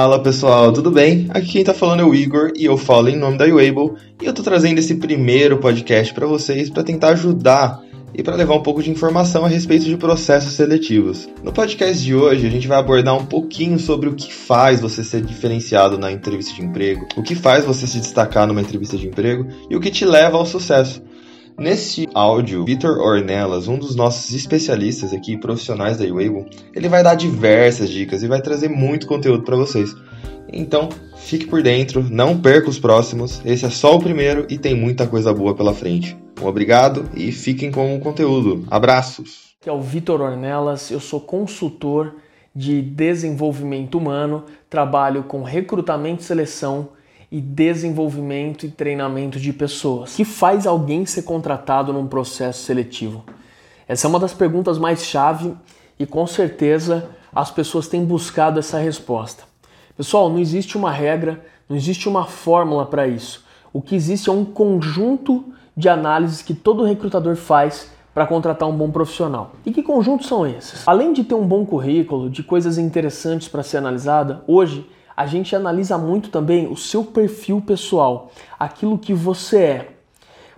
Fala pessoal, tudo bem? Aqui quem tá falando é o Igor e eu falo em nome da Uable e eu tô trazendo esse primeiro podcast para vocês para tentar ajudar e para levar um pouco de informação a respeito de processos seletivos. No podcast de hoje, a gente vai abordar um pouquinho sobre o que faz você ser diferenciado na entrevista de emprego, o que faz você se destacar numa entrevista de emprego e o que te leva ao sucesso. Neste áudio, Vitor Ornelas, um dos nossos especialistas aqui, profissionais da Uable, ele vai dar diversas dicas e vai trazer muito conteúdo para vocês. Então, fique por dentro, não perca os próximos. Esse é só o primeiro e tem muita coisa boa pela frente. Um obrigado e fiquem com o conteúdo. Abraços. Aqui é o Vitor Ornelas, eu sou consultor de desenvolvimento humano, trabalho com recrutamento e seleção e desenvolvimento e treinamento de pessoas. O que faz alguém ser contratado num processo seletivo? Essa é uma das perguntas mais chave e com certeza as pessoas têm buscado essa resposta. Pessoal, não existe uma regra, não existe uma fórmula para isso. O que existe é um conjunto de análises que todo recrutador faz para contratar um bom profissional. E que conjuntos são esses? Além de ter um bom currículo, de coisas interessantes para ser analisada, hoje a gente analisa muito também o seu perfil pessoal, aquilo que você é.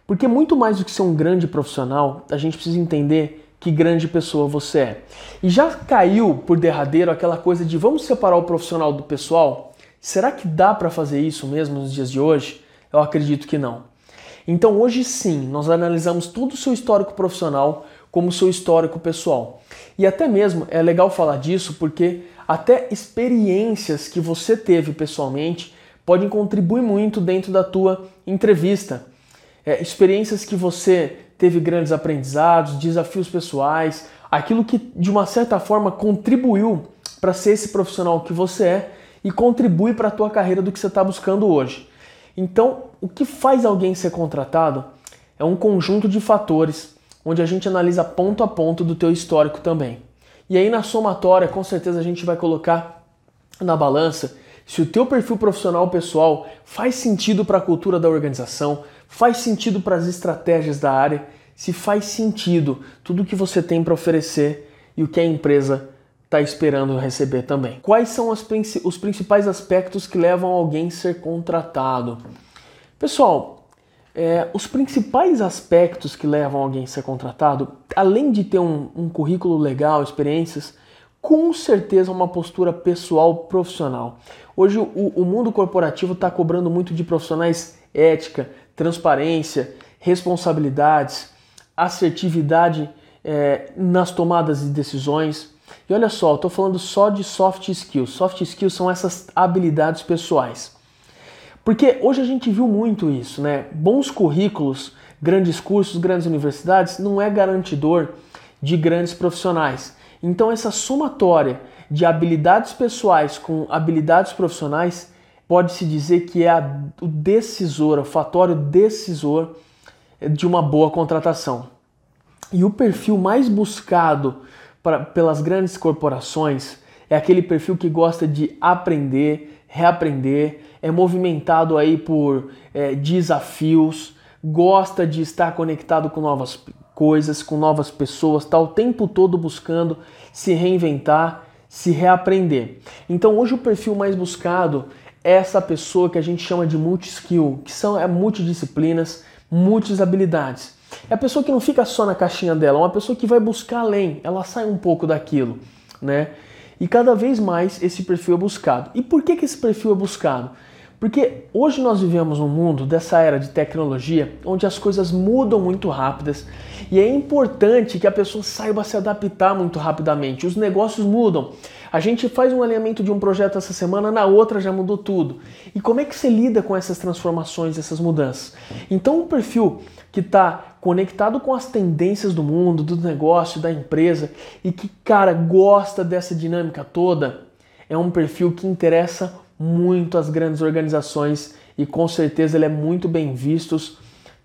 Porque muito mais do que ser um grande profissional, a gente precisa entender que grande pessoa você é. E já caiu por derradeiro aquela coisa de vamos separar o profissional do pessoal? Será que dá para fazer isso mesmo nos dias de hoje? Eu acredito que não. Então hoje sim, nós analisamos todo o seu histórico profissional como o seu histórico pessoal. E até mesmo é legal falar disso porque até experiências que você teve pessoalmente podem contribuir muito dentro da tua entrevista. É, experiências que você teve grandes aprendizados, desafios pessoais, aquilo que de uma certa forma contribuiu para ser esse profissional que você é e contribui para a tua carreira do que você está buscando hoje. Então, o que faz alguém ser contratado é um conjunto de fatores onde a gente analisa ponto a ponto do teu histórico também. E aí na somatória, com certeza a gente vai colocar na balança se o teu perfil profissional pessoal faz sentido para a cultura da organização, faz sentido para as estratégias da área, se faz sentido tudo que você tem para oferecer e o que a empresa está esperando receber também. Quais são as, os principais aspectos que levam alguém a ser contratado? Pessoal, é, os principais aspectos que levam alguém a ser contratado, além de ter um, um currículo legal, experiências, com certeza uma postura pessoal profissional. Hoje o, o mundo corporativo está cobrando muito de profissionais ética, transparência, responsabilidades, assertividade é, nas tomadas de decisões. E olha só, estou falando só de soft skills. Soft skills são essas habilidades pessoais. Porque hoje a gente viu muito isso, né? Bons currículos, grandes cursos, grandes universidades não é garantidor de grandes profissionais. Então essa somatória de habilidades pessoais com habilidades profissionais pode-se dizer que é a, o decisor, o fatório decisor de uma boa contratação. E o perfil mais buscado pra, pelas grandes corporações é aquele perfil que gosta de aprender, reaprender, é movimentado aí por é, desafios, gosta de estar conectado com novas coisas, com novas pessoas, está o tempo todo buscando se reinventar, se reaprender. Então hoje o perfil mais buscado é essa pessoa que a gente chama de multi-skill, que são é, multidisciplinas, multis habilidades. É a pessoa que não fica só na caixinha dela, é uma pessoa que vai buscar além, ela sai um pouco daquilo, né? E cada vez mais esse perfil é buscado. E por que, que esse perfil é buscado? Porque hoje nós vivemos um mundo dessa era de tecnologia onde as coisas mudam muito rápidas e é importante que a pessoa saiba se adaptar muito rapidamente. Os negócios mudam. A gente faz um alinhamento de um projeto essa semana, na outra já mudou tudo. E como é que você lida com essas transformações, essas mudanças? Então, um perfil que está conectado com as tendências do mundo, do negócio, da empresa e que, cara, gosta dessa dinâmica toda, é um perfil que interessa muito as grandes organizações e com certeza ele é muito bem visto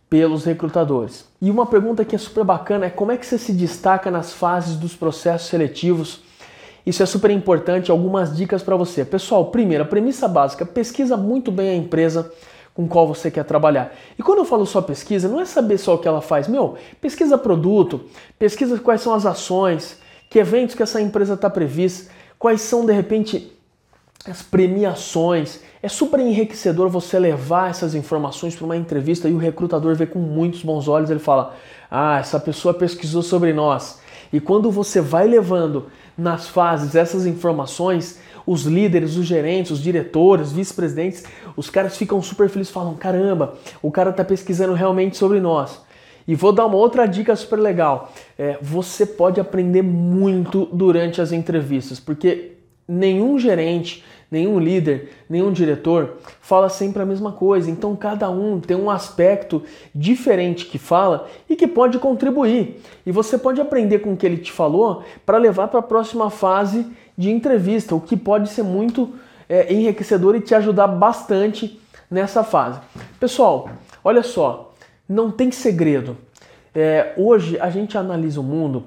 pelos recrutadores. E uma pergunta que é super bacana é como é que você se destaca nas fases dos processos seletivos? Isso é super importante, algumas dicas para você. Pessoal, primeiro, a premissa básica, pesquisa muito bem a empresa com qual você quer trabalhar. E quando eu falo só pesquisa, não é saber só o que ela faz, meu, pesquisa produto, pesquisa quais são as ações, que eventos que essa empresa está prevista, quais são de repente as premiações. É super enriquecedor você levar essas informações para uma entrevista e o recrutador vê com muitos bons olhos, ele fala: "Ah, essa pessoa pesquisou sobre nós". E quando você vai levando nas fases essas informações, os líderes, os gerentes, os diretores, vice-presidentes, os caras ficam super felizes, falam: "Caramba, o cara está pesquisando realmente sobre nós". E vou dar uma outra dica super legal. É, você pode aprender muito durante as entrevistas, porque nenhum gerente, nenhum líder, nenhum diretor fala sempre a mesma coisa. Então cada um tem um aspecto diferente que fala e que pode contribuir. E você pode aprender com o que ele te falou para levar para a próxima fase de entrevista, o que pode ser muito é, enriquecedor e te ajudar bastante nessa fase. Pessoal, olha só, não tem segredo. É, hoje a gente analisa o mundo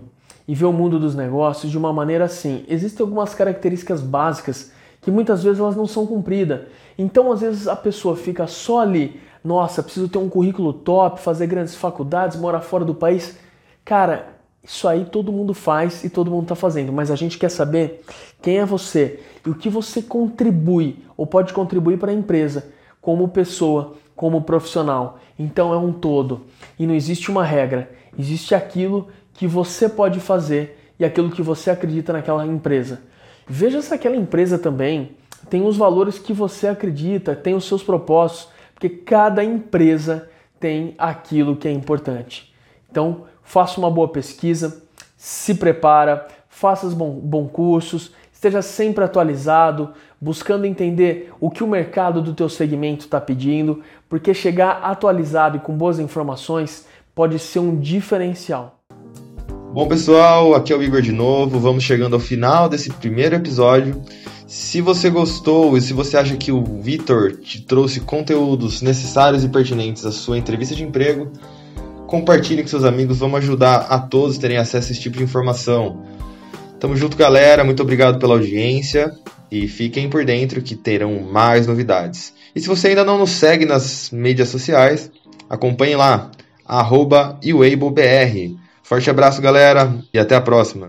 e vê o mundo dos negócios de uma maneira assim. Existem algumas características básicas que muitas vezes elas não são cumpridas. Então, às vezes a pessoa fica só ali, nossa, preciso ter um currículo top, fazer grandes faculdades, morar fora do país. Cara, isso aí todo mundo faz e todo mundo está fazendo, mas a gente quer saber quem é você e o que você contribui ou pode contribuir para a empresa como pessoa, como profissional. Então é um todo e não existe uma regra, existe aquilo que você pode fazer e aquilo que você acredita naquela empresa. Veja se aquela empresa também tem os valores que você acredita, tem os seus propósitos, porque cada empresa tem aquilo que é importante. Então, faça uma boa pesquisa, se prepara, faça bons bom cursos, esteja sempre atualizado, buscando entender o que o mercado do teu segmento está pedindo, porque chegar atualizado e com boas informações pode ser um diferencial. Bom pessoal, aqui é o Igor de novo. Vamos chegando ao final desse primeiro episódio. Se você gostou e se você acha que o Vitor te trouxe conteúdos necessários e pertinentes à sua entrevista de emprego, compartilhe com seus amigos. Vamos ajudar a todos terem acesso a esse tipo de informação. Tamo junto, galera. Muito obrigado pela audiência e fiquem por dentro que terão mais novidades. E se você ainda não nos segue nas mídias sociais, acompanhe lá, arroba Forte abraço, galera, e até a próxima.